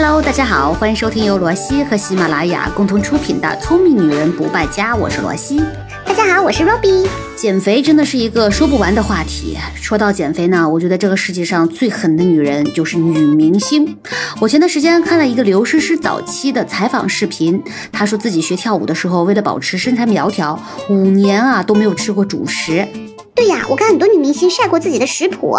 Hello，大家好，欢迎收听由罗西和喜马拉雅共同出品的《聪明女人不败家》，我是罗西。大家好，我是 Robbie。减肥真的是一个说不完的话题。说到减肥呢，我觉得这个世界上最狠的女人就是女明星。我前段时间看了一个刘诗诗早期的采访视频，她说自己学跳舞的时候，为了保持身材苗条，五年啊都没有吃过主食。对呀，我看很多女明星晒过自己的食谱，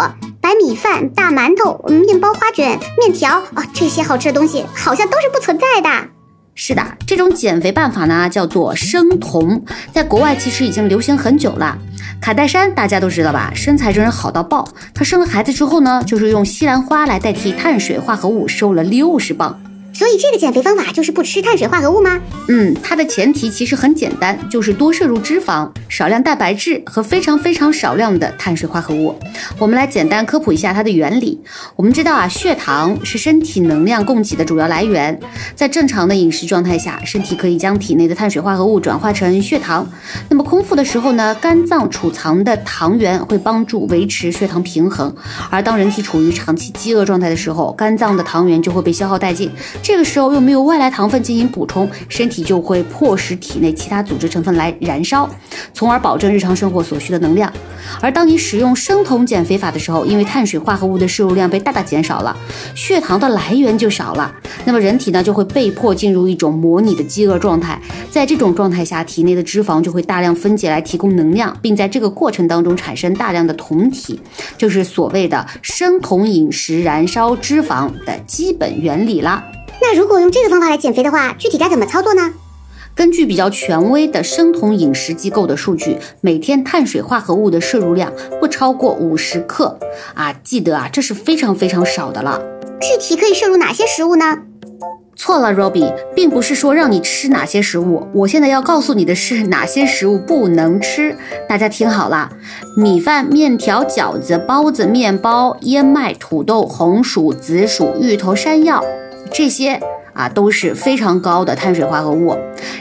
白米饭、大馒头、面包、花卷、面条啊，这些好吃的东西好像都是不存在的。是的，这种减肥办法呢叫做生酮，在国外其实已经流行很久了。卡戴珊大家都知道吧，身材真是好到爆。她生了孩子之后呢，就是用西兰花来代替碳水化合物，瘦了六十磅。所以这个减肥方法就是不吃碳水化合物吗？嗯，它的前提其实很简单，就是多摄入脂肪、少量蛋白质和非常非常少量的碳水化合物。我们来简单科普一下它的原理。我们知道啊，血糖是身体能量供给的主要来源，在正常的饮食状态下，身体可以将体内的碳水化合物转化成血糖。那么空腹的时候呢，肝脏储藏的糖原会帮助维持血糖平衡。而当人体处于长期饥饿状态的时候，肝脏的糖原就会被消耗殆尽。这个时候又没有外来糖分进行补充，身体就会迫使体内其他组织成分来燃烧，从而保证日常生活所需的能量。而当你使用生酮减肥法的时候，因为碳水化合物的摄入量被大大减少了，血糖的来源就少了，那么人体呢就会被迫进入一种模拟的饥饿状态。在这种状态下，体内的脂肪就会大量分解来提供能量，并在这个过程当中产生大量的酮体，就是所谓的生酮饮食燃烧脂肪的基本原理啦。那如果用这个方法来减肥的话，具体该怎么操作呢？根据比较权威的生酮饮食机构的数据，每天碳水化合物的摄入量不超过五十克啊！记得啊，这是非常非常少的了。具体可以摄入哪些食物呢？错了，Robbie，并不是说让你吃哪些食物，我现在要告诉你的是哪些食物不能吃。大家听好了：米饭、面条、饺子、包子、面包、燕麦、土豆、红薯、紫薯、芋头、山药。这些啊都是非常高的碳水化合物，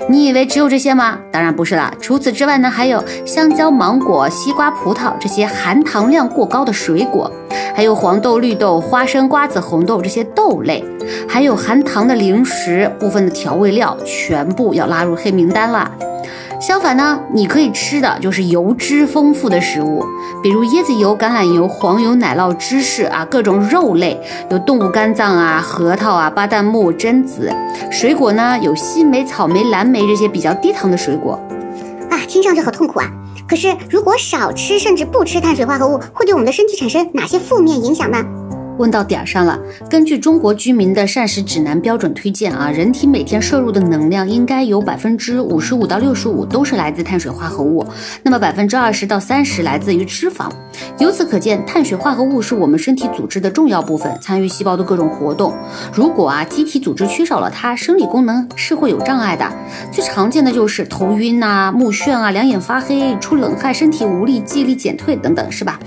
你以为只有这些吗？当然不是啦。除此之外呢，还有香蕉、芒果、西瓜、葡萄这些含糖量过高的水果，还有黄豆、绿豆、花生、瓜子、红豆这些豆类，还有含糖的零食、部分的调味料，全部要拉入黑名单了。相反呢，你可以吃的就是油脂丰富的食物，比如椰子油、橄榄油、黄油、奶酪、芝士啊，各种肉类，有动物肝脏啊、核桃啊、巴旦木、榛子。水果呢，有西梅、草莓、蓝莓这些比较低糖的水果。啊，听上去好痛苦啊！可是如果少吃甚至不吃碳水化合物，会对我们的身体产生哪些负面影响呢？问到点儿上了。根据中国居民的膳食指南标准推荐啊，人体每天摄入的能量应该有百分之五十五到六十五都是来自碳水化合物，那么百分之二十到三十来自于脂肪。由此可见，碳水化合物是我们身体组织的重要部分，参与细胞的各种活动。如果啊，机体组织缺少了它，生理功能是会有障碍的。最常见的就是头晕呐、目眩啊、两眼发黑、出冷汗、身体无力、记忆力减退等等，是吧？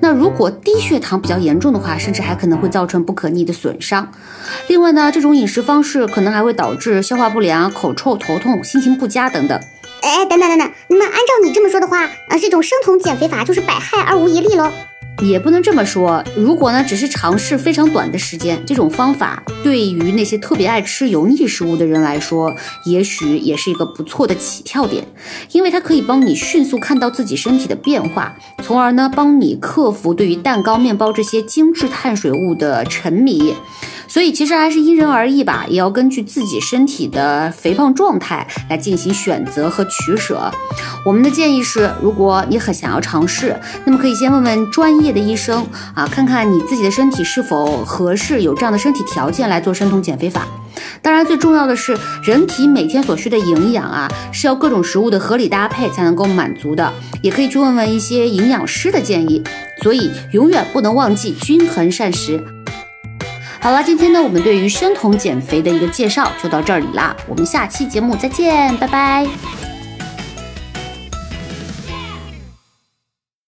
那如果低血糖比较严重的话，甚至还可能会造成不可逆的损伤。另外呢，这种饮食方式可能还会导致消化不良、口臭、头痛、心情不佳等等。哎，等等等等，那么按照你这么说的话，呃，这种生酮减肥法就是百害而无一利喽？也不能这么说。如果呢，只是尝试非常短的时间，这种方法对于那些特别爱吃油腻食物的人来说，也许也是一个不错的起跳点，因为它可以帮你迅速看到自己身体的变化，从而呢，帮你克服对于蛋糕、面包这些精致碳水物的沉迷。所以其实还是因人而异吧，也要根据自己身体的肥胖状态来进行选择和取舍。我们的建议是，如果你很想要尝试，那么可以先问问专业的医生啊，看看你自己的身体是否合适，有这样的身体条件来做生酮减肥法。当然，最重要的是，人体每天所需的营养啊，是要各种食物的合理搭配才能够满足的。也可以去问问一些营养师的建议。所以，永远不能忘记均衡膳食。好了，今天呢，我们对于生酮减肥的一个介绍就到这里啦，我们下期节目再见，拜拜。